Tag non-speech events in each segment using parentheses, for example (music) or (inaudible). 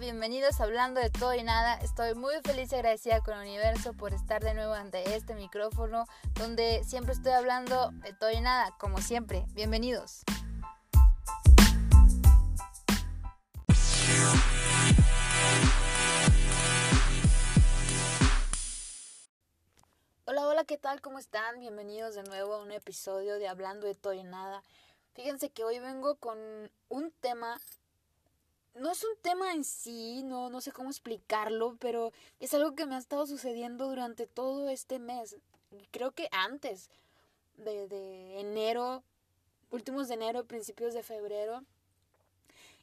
Bienvenidos a Hablando de Todo y Nada. Estoy muy feliz y agradecida con el universo por estar de nuevo ante este micrófono donde siempre estoy hablando de todo y nada, como siempre. Bienvenidos. Hola, hola, ¿qué tal? ¿Cómo están? Bienvenidos de nuevo a un episodio de Hablando de Todo y Nada. Fíjense que hoy vengo con un tema no es un tema en sí, no, no sé cómo explicarlo, pero es algo que me ha estado sucediendo durante todo este mes. Creo que antes de, de enero, últimos de enero, principios de febrero.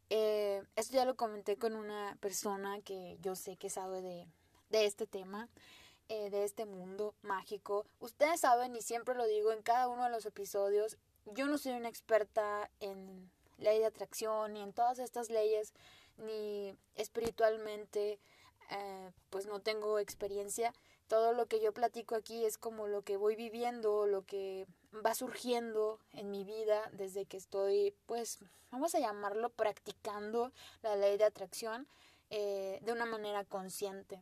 Eh, esto ya lo comenté con una persona que yo sé que sabe de, de este tema, eh, de este mundo mágico. Ustedes saben, y siempre lo digo en cada uno de los episodios, yo no soy una experta en ley de atracción, ni en todas estas leyes, ni espiritualmente, eh, pues no tengo experiencia. Todo lo que yo platico aquí es como lo que voy viviendo, lo que va surgiendo en mi vida desde que estoy, pues, vamos a llamarlo, practicando la ley de atracción eh, de una manera consciente.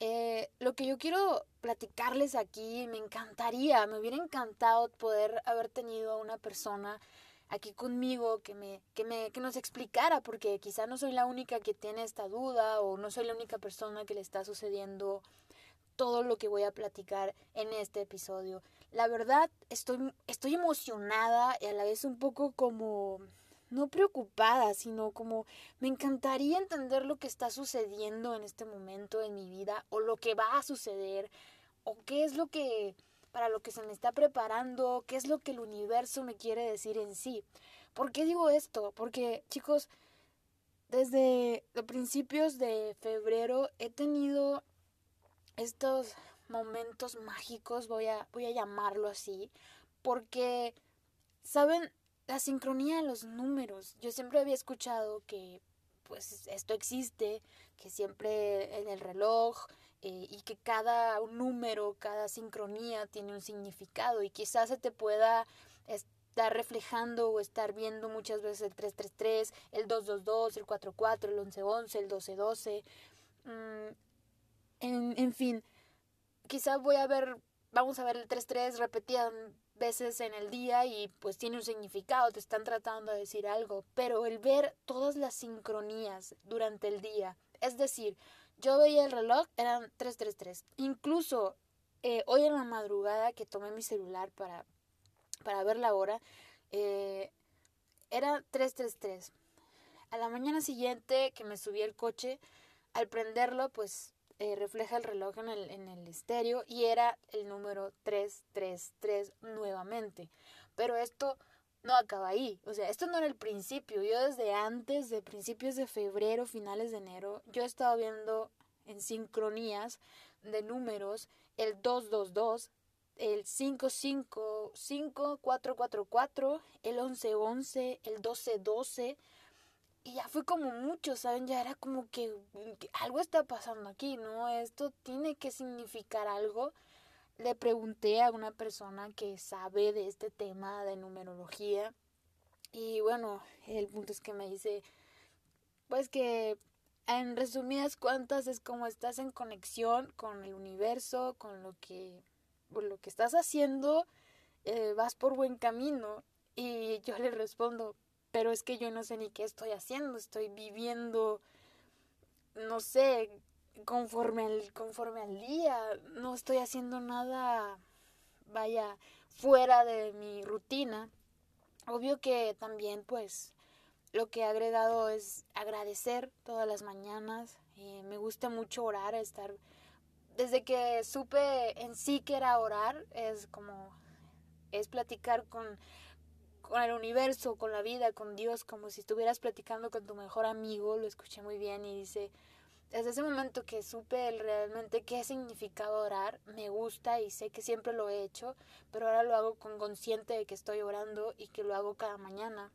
Eh, lo que yo quiero platicarles aquí, me encantaría, me hubiera encantado poder haber tenido a una persona aquí conmigo que me, que me, que nos explicara, porque quizá no soy la única que tiene esta duda o no soy la única persona que le está sucediendo todo lo que voy a platicar en este episodio. La verdad, estoy, estoy emocionada y a la vez un poco como, no preocupada, sino como me encantaría entender lo que está sucediendo en este momento en mi vida o lo que va a suceder o qué es lo que para lo que se me está preparando, qué es lo que el universo me quiere decir en sí. ¿Por qué digo esto? Porque, chicos, desde los principios de febrero he tenido estos momentos mágicos, voy a, voy a llamarlo así, porque, ¿saben? La sincronía de los números. Yo siempre había escuchado que pues esto existe, que siempre en el reloj, eh, y que cada número, cada sincronía tiene un significado y quizás se te pueda estar reflejando o estar viendo muchas veces el 333, el 222, el 44, el 1111, el 1212. Mm, en, en fin, quizás voy a ver, vamos a ver el 33 repetidas veces en el día y pues tiene un significado, te están tratando de decir algo, pero el ver todas las sincronías durante el día, es decir, yo veía el reloj, eran 333. Incluso eh, hoy en la madrugada que tomé mi celular para, para ver la hora, eh, era 333. A la mañana siguiente que me subí al coche, al prenderlo, pues eh, refleja el reloj en el, en el estéreo y era el número 333 nuevamente. Pero esto no acaba ahí. O sea, esto no era el principio. Yo desde antes de principios de febrero, finales de enero, yo he estado viendo en sincronías de números el 222, el 555, el 1111, el 1212. Y ya fue como mucho, ¿saben? Ya era como que, que algo está pasando aquí, ¿no? Esto tiene que significar algo le pregunté a una persona que sabe de este tema de numerología y bueno, el punto es que me dice pues que en resumidas cuentas es como estás en conexión con el universo, con lo que lo que estás haciendo, eh, vas por buen camino. Y yo le respondo, pero es que yo no sé ni qué estoy haciendo, estoy viviendo no sé, conforme al, conforme al día. No estoy haciendo nada, vaya, fuera de mi rutina. Obvio que también, pues, lo que he agregado es agradecer todas las mañanas. Eh, me gusta mucho orar, estar... Desde que supe en sí que era orar, es como... es platicar con, con el universo, con la vida, con Dios, como si estuvieras platicando con tu mejor amigo. Lo escuché muy bien y dice desde ese momento que supe realmente qué significaba orar, me gusta y sé que siempre lo he hecho, pero ahora lo hago con consciente de que estoy orando y que lo hago cada mañana.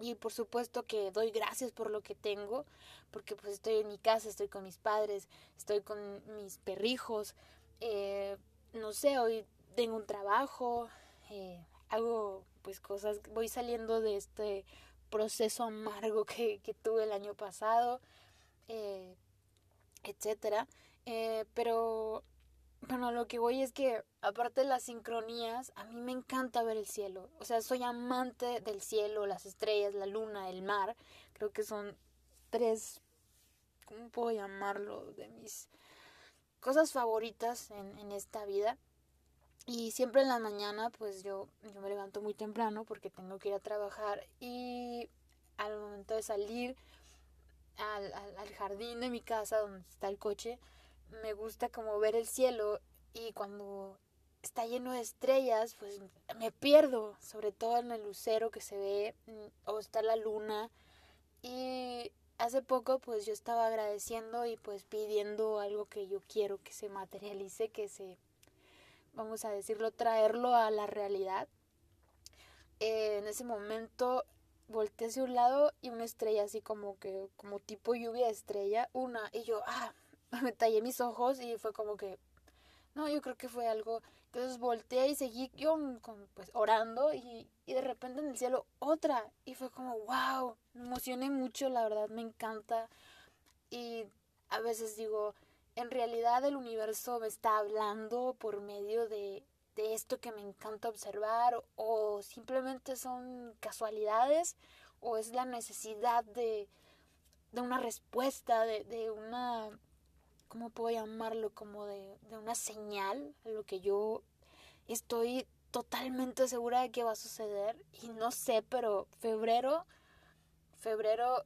Y por supuesto que doy gracias por lo que tengo, porque pues estoy en mi casa, estoy con mis padres, estoy con mis perrijos, eh, no sé, hoy tengo un trabajo, eh, hago pues cosas, voy saliendo de este proceso amargo que, tuve el año pasado, eh, etcétera. Eh, pero bueno, lo que voy es que, aparte de las sincronías, a mí me encanta ver el cielo. O sea, soy amante del cielo, las estrellas, la luna, el mar. Creo que son tres, ¿cómo puedo llamarlo? De mis cosas favoritas en, en esta vida. Y siempre en la mañana, pues yo, yo me levanto muy temprano porque tengo que ir a trabajar. Y al momento de salir al, al, al jardín de mi casa, donde está el coche, me gusta como ver el cielo y cuando está lleno de estrellas, pues me pierdo, sobre todo en el lucero que se ve mm, o está la luna. Y hace poco pues yo estaba agradeciendo y pues pidiendo algo que yo quiero que se materialice, que se, vamos a decirlo, traerlo a la realidad. Eh, en ese momento volteé hacia un lado y una estrella así como que, como tipo lluvia de estrella, una, y yo, ah, (laughs) me tallé mis ojos y fue como que, no, yo creo que fue algo. Entonces volteé y seguí yo pues orando y, y de repente en el cielo otra y fue como, wow, me emocioné mucho, la verdad me encanta. Y a veces digo, en realidad el universo me está hablando por medio de, de esto que me encanta observar o simplemente son casualidades o es la necesidad de, de una respuesta, de, de una ¿cómo puedo llamarlo? Como de, de una señal a lo que yo estoy totalmente segura de que va a suceder y no sé, pero febrero, febrero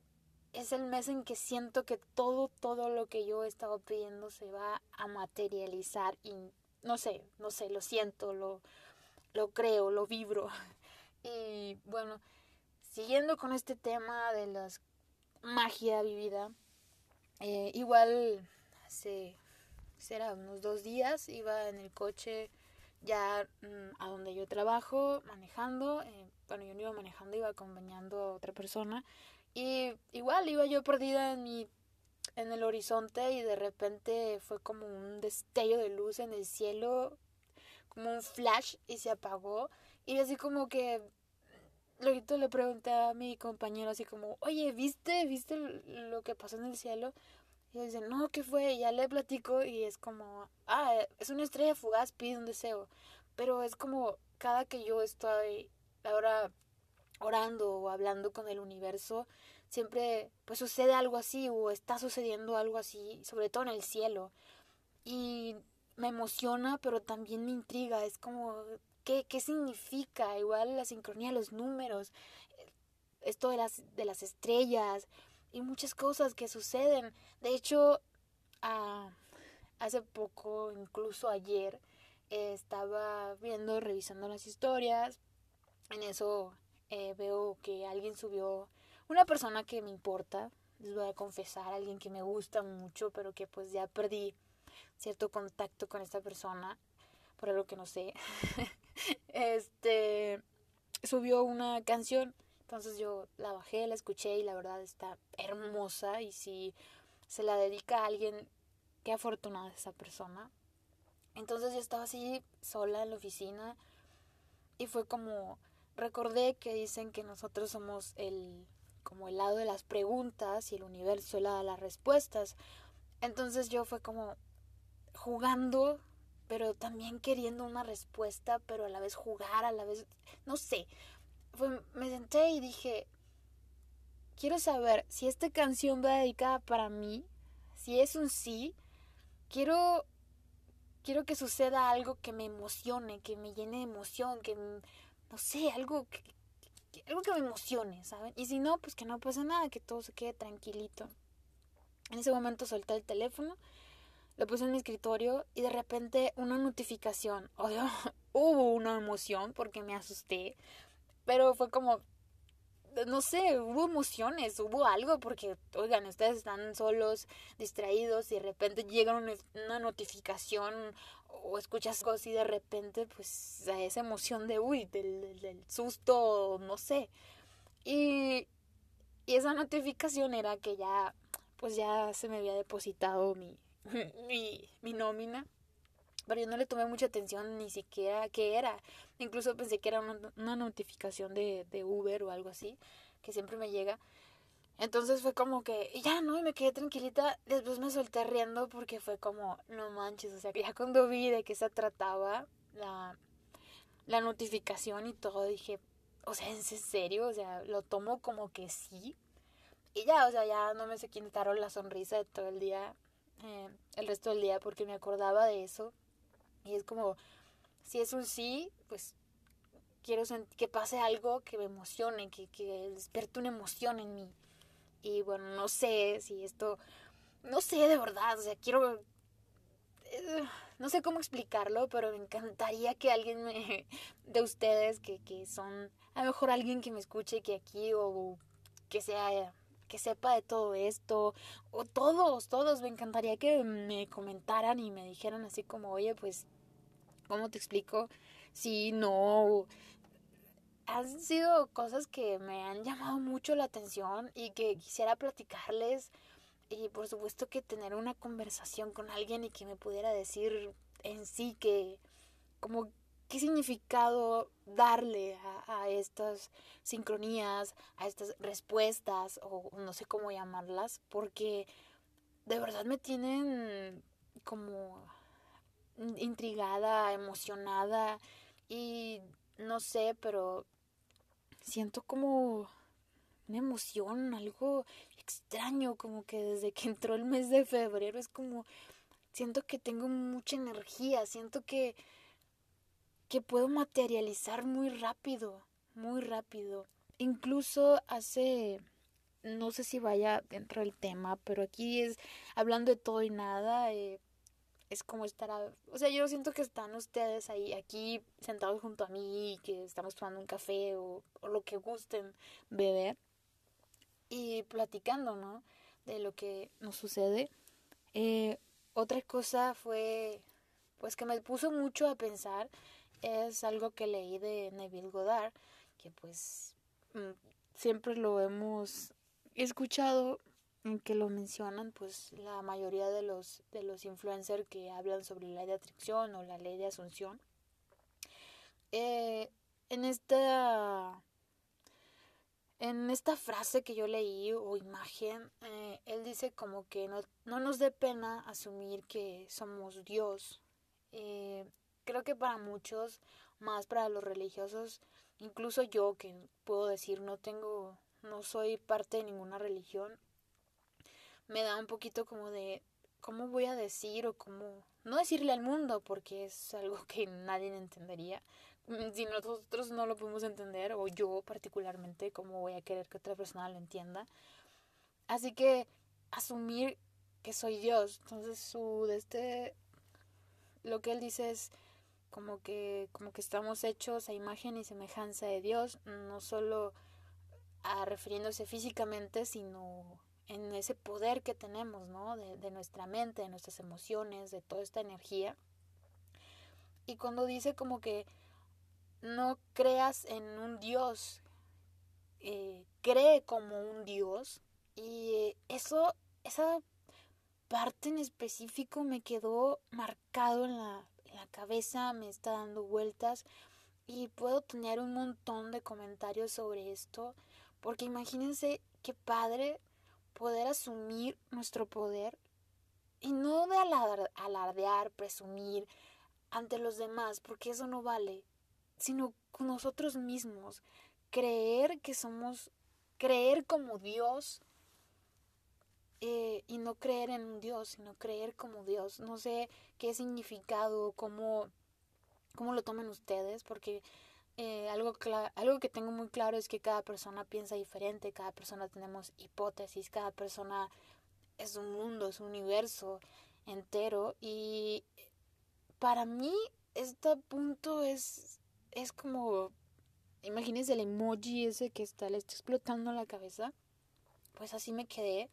es el mes en que siento que todo, todo lo que yo he estado pidiendo se va a materializar no sé, no sé, lo siento, lo, lo creo, lo vibro. (laughs) Y bueno, siguiendo con este tema de la magia vivida, eh, igual hace, será unos dos días, iba en el coche ya mm, a donde yo trabajo, manejando, eh, bueno, yo no iba manejando, iba acompañando a otra persona y igual iba yo perdida en mi en el horizonte y de repente fue como un destello de luz en el cielo, como un flash y se apagó y así como que luego le pregunté a mi compañero así como, oye, ¿viste? ¿Viste lo que pasó en el cielo? Y dice, no, ¿qué fue? Y ya le platico y es como, ah, es una estrella fugaz, pide un deseo. Pero es como cada que yo estoy ahora orando o hablando con el universo, siempre pues sucede algo así o está sucediendo algo así, sobre todo en el cielo. Y me emociona, pero también me intriga. Es como, ¿qué, qué significa? Igual la sincronía, los números, esto de las, de las estrellas, y muchas cosas que suceden. De hecho, ah, hace poco, incluso ayer, estaba viendo, revisando las historias. En eso eh, veo que alguien subió una persona que me importa, les voy a confesar, alguien que me gusta mucho, pero que pues ya perdí cierto contacto con esta persona, por algo que no sé. (laughs) este subió una canción entonces yo la bajé, la escuché y la verdad está hermosa y si se la dedica a alguien, qué afortunada esa persona. Entonces yo estaba así sola en la oficina y fue como recordé que dicen que nosotros somos el como el lado de las preguntas y el universo el lado de las respuestas. Entonces yo fue como jugando, pero también queriendo una respuesta, pero a la vez jugar, a la vez no sé, me senté y dije, quiero saber si esta canción va dedicada para mí, si es un sí, quiero quiero que suceda algo que me emocione, que me llene de emoción, que no sé, algo que, algo que me emocione, ¿saben? Y si no, pues que no pase nada, que todo se quede tranquilito. En ese momento solté el teléfono, lo puse en mi escritorio y de repente una notificación. (laughs) hubo una emoción porque me asusté. Pero fue como, no sé, hubo emociones, hubo algo, porque, oigan, ustedes están solos, distraídos, y de repente llega una, notificación o escuchas cosas y de repente, pues, esa emoción de, uy, del, del, susto, no sé. Y, y esa notificación era que ya, pues ya se me había depositado mi, (laughs) mi, mi nómina pero yo no le tomé mucha atención ni siquiera qué era. Incluso pensé que era una, notificación de, Uber o algo así. que siempre me llega. Entonces fue como que, ya no, y me quedé tranquilita. Después me solté riendo porque fue como, no manches, o sea, ya cuando vi de qué se trataba la, la notificación y todo, dije, o sea, ¿en serio? O sea, lo tomo como que sí. Y ya, o sea, ya no me sé quitaron la sonrisa de todo el día, eh, el resto del día, porque me acordaba de eso. Y es como, si es un sí, pues quiero que pase algo que me emocione, que, que despierte una emoción en mí. Y bueno, no sé si esto, no sé de verdad, o sea, quiero, no sé cómo explicarlo, pero me encantaría que alguien me, (laughs) de ustedes que, que son, a lo mejor alguien que me escuche que aquí o que sea que sepa de todo esto, o todos, todos, me encantaría que me comentaran y me dijeran así como, oye, pues, ¿cómo te explico? Si no, han sido cosas que me han llamado mucho la atención y que quisiera platicarles y por supuesto que tener una conversación con alguien y que me pudiera decir en sí que como qué significado darle a, estas sincronías, a estas respuestas o no sé cómo llamarlas, porque de verdad me tienen como intrigada, emocionada y no sé, pero siento como una emoción, algo extraño, como que desde que entró el mes de febrero es como, siento que tengo mucha energía, siento que, que puedo materializar muy rápido, muy rápido. Incluso hace, no sé si vaya dentro del tema, pero aquí es hablando de todo y nada, eh, es como estar, o sea, yo siento que están ustedes ahí, aquí sentados junto a mí, que estamos tomando un café o, lo que gusten beber y platicando, ¿no? De lo que nos sucede. Eh, otra cosa fue, pues que me puso mucho a pensar, es algo que leí de Neville Goddard, que pues mm, siempre lo hemos escuchado que lo mencionan pues la mayoría de los de los influencers que hablan sobre la ley de atracción o la ley de asunción eh, en esta en esta frase que yo leí o imagen eh, él dice como que no, no nos dé pena asumir que somos Dios eh, creo que para muchos más para los religiosos incluso yo que puedo decir no tengo no soy parte de ninguna religión me da un poquito como de cómo voy a decir o cómo no decirle al mundo porque es algo (laughs) que nadie entendería. Mm, si nosotros no lo podemos entender o yo particularmente cómo voy a querer que otra persona lo entienda así que asumir que soy Dios entonces su de este lo que él dice es como que como que estamos hechos a imagen y semejanza de Dios no solo a refiriéndose físicamente sino en ese poder que tenemos, ¿no? De, nuestra mente, de nuestras emociones, de toda esta energía. Y cuando dice como que no creas en un Dios, eh, cree como un Dios. Y eso, esa parte en específico me quedó marcado en la, en la cabeza, me está dando vueltas. Y puedo tener un montón de comentarios sobre esto. Porque imagínense qué padre poder asumir nuestro poder y no de alardear, presumir ante los demás, porque eso no vale, sino con nosotros mismos, creer que somos, creer como Dios eh, y no creer en un Dios, sino creer como Dios. No sé qué significado, cómo, cómo lo toman ustedes, porque eh, algo, algo que tengo muy claro es que cada persona piensa diferente, cada persona tenemos hipótesis, cada persona es un mundo, es un universo entero y para mí este punto es, es como, imagínense el emoji ese que está, le está explotando la cabeza, pues así me quedé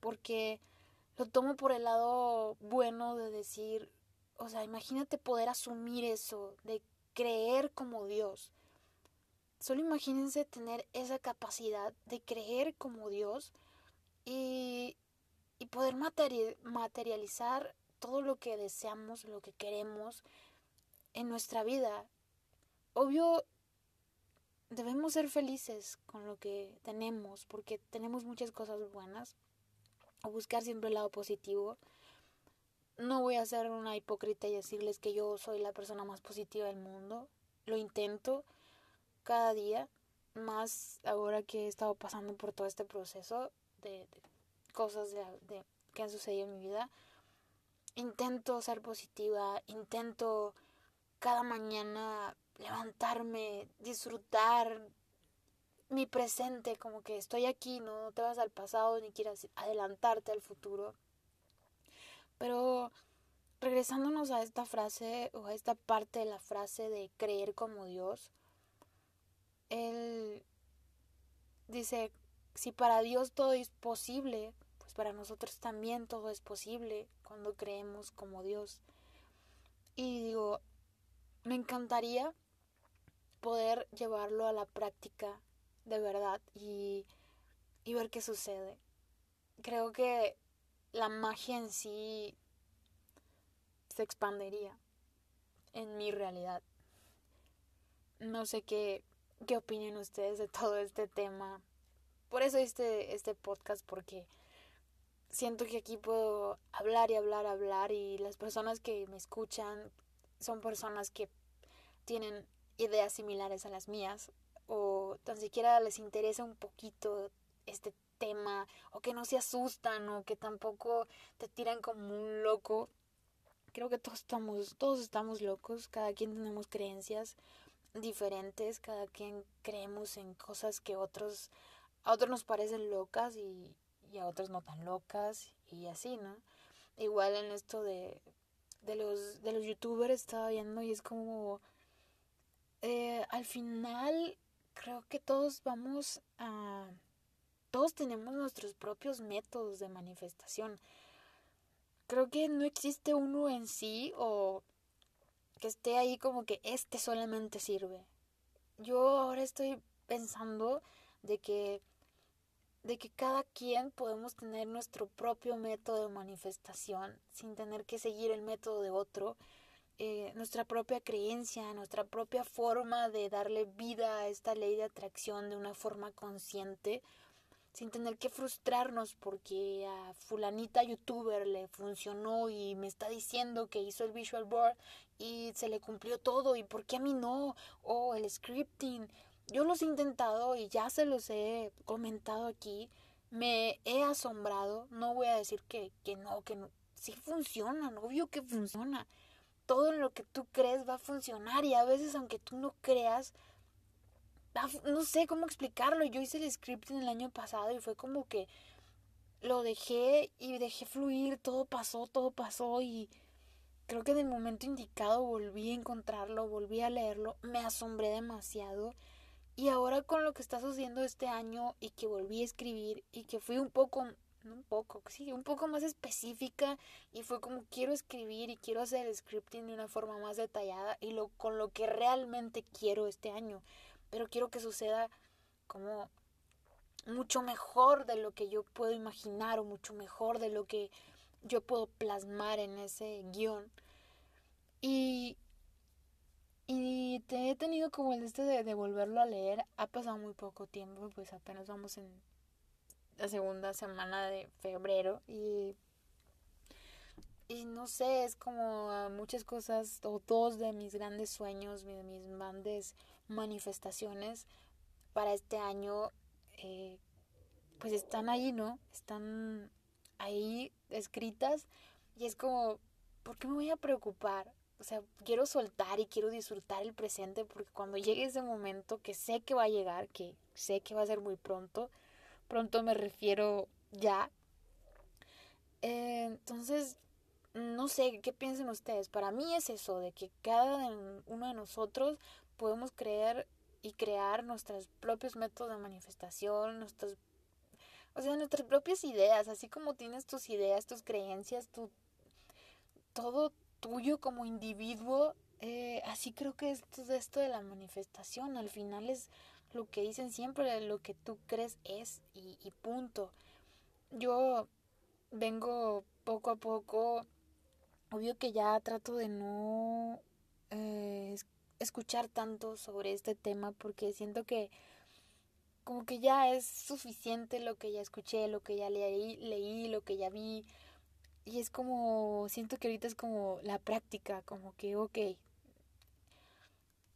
porque lo tomo por el lado bueno de decir, o sea, imagínate poder asumir eso, de creer como Dios. Solo imagínense tener esa capacidad de creer como Dios y, y poder materializar todo lo que deseamos, lo que queremos en nuestra vida. Obvio, debemos ser felices con lo que tenemos, porque tenemos muchas cosas buenas, o buscar siempre el lado positivo. No voy a ser una hipócrita y decirles que yo soy la persona más positiva del mundo. Lo intento cada día, más ahora que he estado pasando por todo este proceso de, cosas de, que han sucedido en mi vida. Intento ser positiva, intento cada mañana levantarme, disfrutar mi presente, como que estoy aquí, no te vas al pasado ni quieras adelantarte al futuro. Pero regresándonos a esta frase o a esta parte de la frase de creer como Dios, él dice, si para Dios todo es posible, pues para nosotros también todo es posible cuando creemos como Dios. Y digo, me encantaría poder llevarlo a la práctica de verdad y, y ver qué sucede. Creo que la magia en sí se expandería en mi realidad. No sé qué, qué opinen ustedes de todo este tema. Por eso este, este podcast, porque siento que aquí puedo hablar y hablar, hablar y las personas que me escuchan son personas que tienen ideas similares a las mías o tan siquiera les interesa un poquito este tema o que no se asustan o que tampoco te tiran como un loco. Creo que todos estamos todos estamos locos, cada quien tenemos creencias diferentes, cada quien creemos en cosas que otros a otros nos parecen locas y, a otros no tan locas y así, ¿no? Igual en esto de, de los de los youtubers estaba viendo y es como eh, al final creo que todos vamos a... Todos tenemos nuestros propios métodos de manifestación. Creo que no existe uno en sí o que esté ahí como que este solamente sirve. Yo ahora estoy pensando de que de que cada quien podemos tener nuestro propio método de manifestación sin tener que seguir el método de otro eh, nuestra propia creencia, nuestra propia forma de darle vida a esta ley de atracción de una forma consciente, sin tener que frustrarnos porque a fulanita youtuber le funcionó y me está diciendo que hizo el visual board y se le cumplió todo y por qué a mí no, o el scripting. Yo los he intentado y ya se los he comentado aquí, me he asombrado, no voy a decir que, que no, que no, sí funciona, obvio que funciona. Todo lo que tú crees va a funcionar y a veces aunque tú no creas, no sé cómo explicarlo. Yo hice el scripting el año pasado y fue como que lo dejé y dejé fluir, todo pasó, todo pasó y creo que en el momento indicado volví a encontrarlo, volví a leerlo, me asombré demasiado. Y ahora con lo que está sucediendo este año y que volví a escribir y que fui un poco un poco, sí, un poco más específica y fue como quiero escribir y quiero hacer el scripting de una forma más detallada y lo con lo que realmente quiero este año, pero quiero que suceda como mucho mejor de lo que yo puedo imaginar o mucho mejor de lo que yo puedo plasmar en ese guion. Y, y te he tenido como el este de, de volverlo a leer. Ha pasado muy poco tiempo, pues apenas vamos en la segunda semana de febrero y y no sé, es como muchas cosas o dos de mis grandes sueños, de mis grandes manifestaciones para este año, eh, pues están ahí, ¿no? Están ahí escritas y es como, ¿por qué me voy a preocupar? O sea, quiero soltar y quiero disfrutar el presente porque cuando llegue ese momento que sé que va a llegar, que sé que va a ser muy pronto, pronto me refiero ya. Eh, entonces, no sé qué piensen ustedes. Para mí es eso, de que cada uno de nosotros podemos creer y crear nuestros propios métodos de manifestación, nuestros, o sea, nuestras propias ideas, así como tienes tus ideas, tus creencias, tu, todo tuyo como individuo, eh, así creo que es esto de la manifestación. Al final es lo que dicen siempre, lo que tú crees es y, punto. Yo vengo poco a poco, obvio que ya trato de no, eh, escuchar tanto sobre este tema porque siento que como que ya es suficiente lo que ya escuché, lo que ya leí, leí, lo que ya vi. Y es como, siento que ahorita es como la práctica, como que, ok,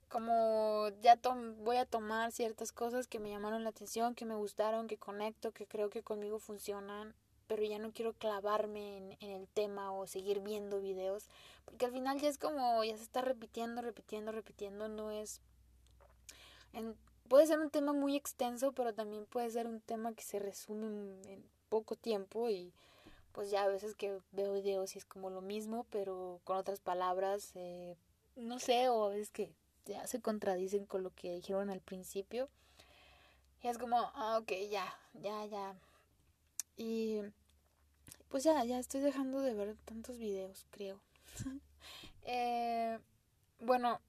como ya voy a tomar ciertas cosas que me llamaron la atención, que me gustaron, que conecto, que creo que conmigo funcionan, pero ya no quiero clavarme en, en, el tema o seguir viendo videos, porque al final ya es como, ya se está repitiendo, repitiendo, repitiendo, no es... Puede ser un tema muy extenso, pero también puede ser un tema que se resume en, poco tiempo y pues ya a veces que veo videos y es como lo mismo, pero con otras palabras, eh, no sé, o a veces que ya se contradicen con lo que dijeron al principio. Y es como, ah, ok, ya, ya, ya. Y pues ya, ya estoy dejando de ver tantos videos, creo. (laughs) eh, bueno,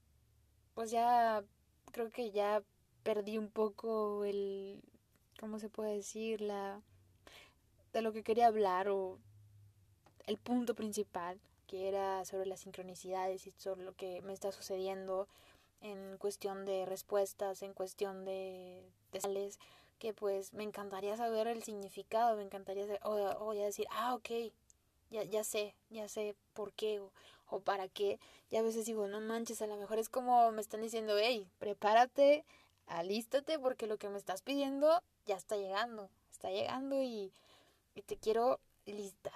pues ya creo que ya perdí un poco el, ¿cómo se puede decir? La, de lo que quería hablar o el punto principal, que era sobre las sincronicidades y sobre lo que me está sucediendo en cuestión de respuestas, en cuestión de, de que pues me encantaría saber el significado, me encantaría saber, o, ya decir, ah, ok, ya, ya sé, ya sé por qué o, o para qué. Y a veces digo, no manches, a lo mejor es como me están diciendo, hey, prepárate, alístate porque lo que me estás pidiendo ya está llegando, está llegando y, y te quiero lista,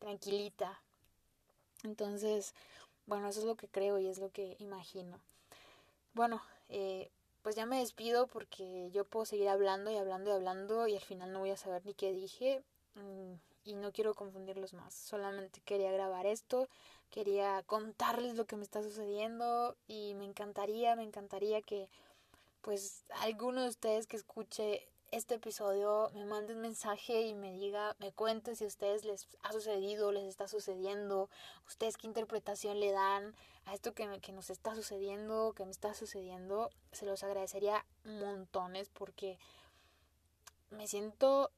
tranquilita. Entonces, bueno, eso es lo que creo y es lo que imagino. Bueno, eh, pues ya me despido porque yo puedo seguir hablando y hablando y hablando y al final no voy a saber ni qué dije mm, y no quiero confundirlos más. Solamente quería grabar esto, quería contarles lo que me está sucediendo y me encantaría, me encantaría que pues alguno de ustedes que escuche este episodio me mande un mensaje y me diga, me cuente si a ustedes les ha sucedido, les está sucediendo, ustedes qué interpretación le dan a esto que, que nos está sucediendo, que me está sucediendo, se los agradecería montones porque me siento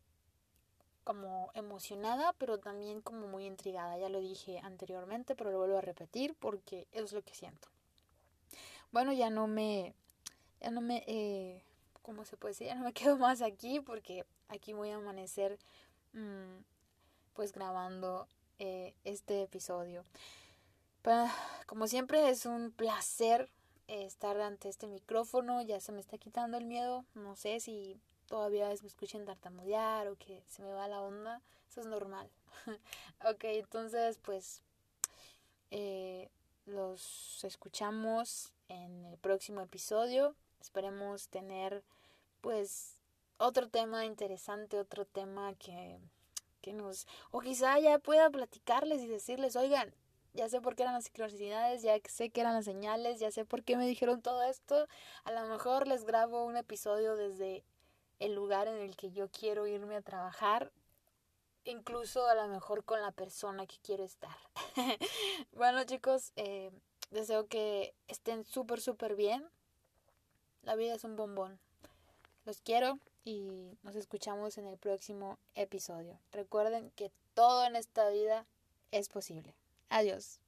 como emocionada, pero también como muy intrigada. Ya lo dije anteriormente, pero lo vuelvo a repetir porque es lo que siento. Bueno, ya no me, ya no me, eh, ¿cómo se puede decir? Ya no me (laughs) quedo más aquí porque aquí voy a amanecer, mm, pues grabando eh, este episodio como siempre es un placer estar ante este micrófono, ya se me está quitando el miedo, no sé si todavía me escuchen tartamudear o que se me va la onda, eso es normal. (laughs) ok, entonces pues eh, los escuchamos en el próximo episodio, esperemos tener pues otro tema interesante, otro tema que, que nos, o quizá ya pueda platicarles y decirles, oigan, ya sé por qué eran las sincronicidades, ya sé qué eran las señales, ya sé por qué me dijeron todo esto. A lo mejor les grabo un episodio desde el lugar en el que yo quiero irme a trabajar, incluso a lo mejor con la persona que quiero estar. (laughs) bueno chicos, eh, deseo que estén súper, súper bien. La vida es un bombón. Los quiero y nos escuchamos en el próximo episodio. Recuerden que todo en esta vida es posible. Adiós.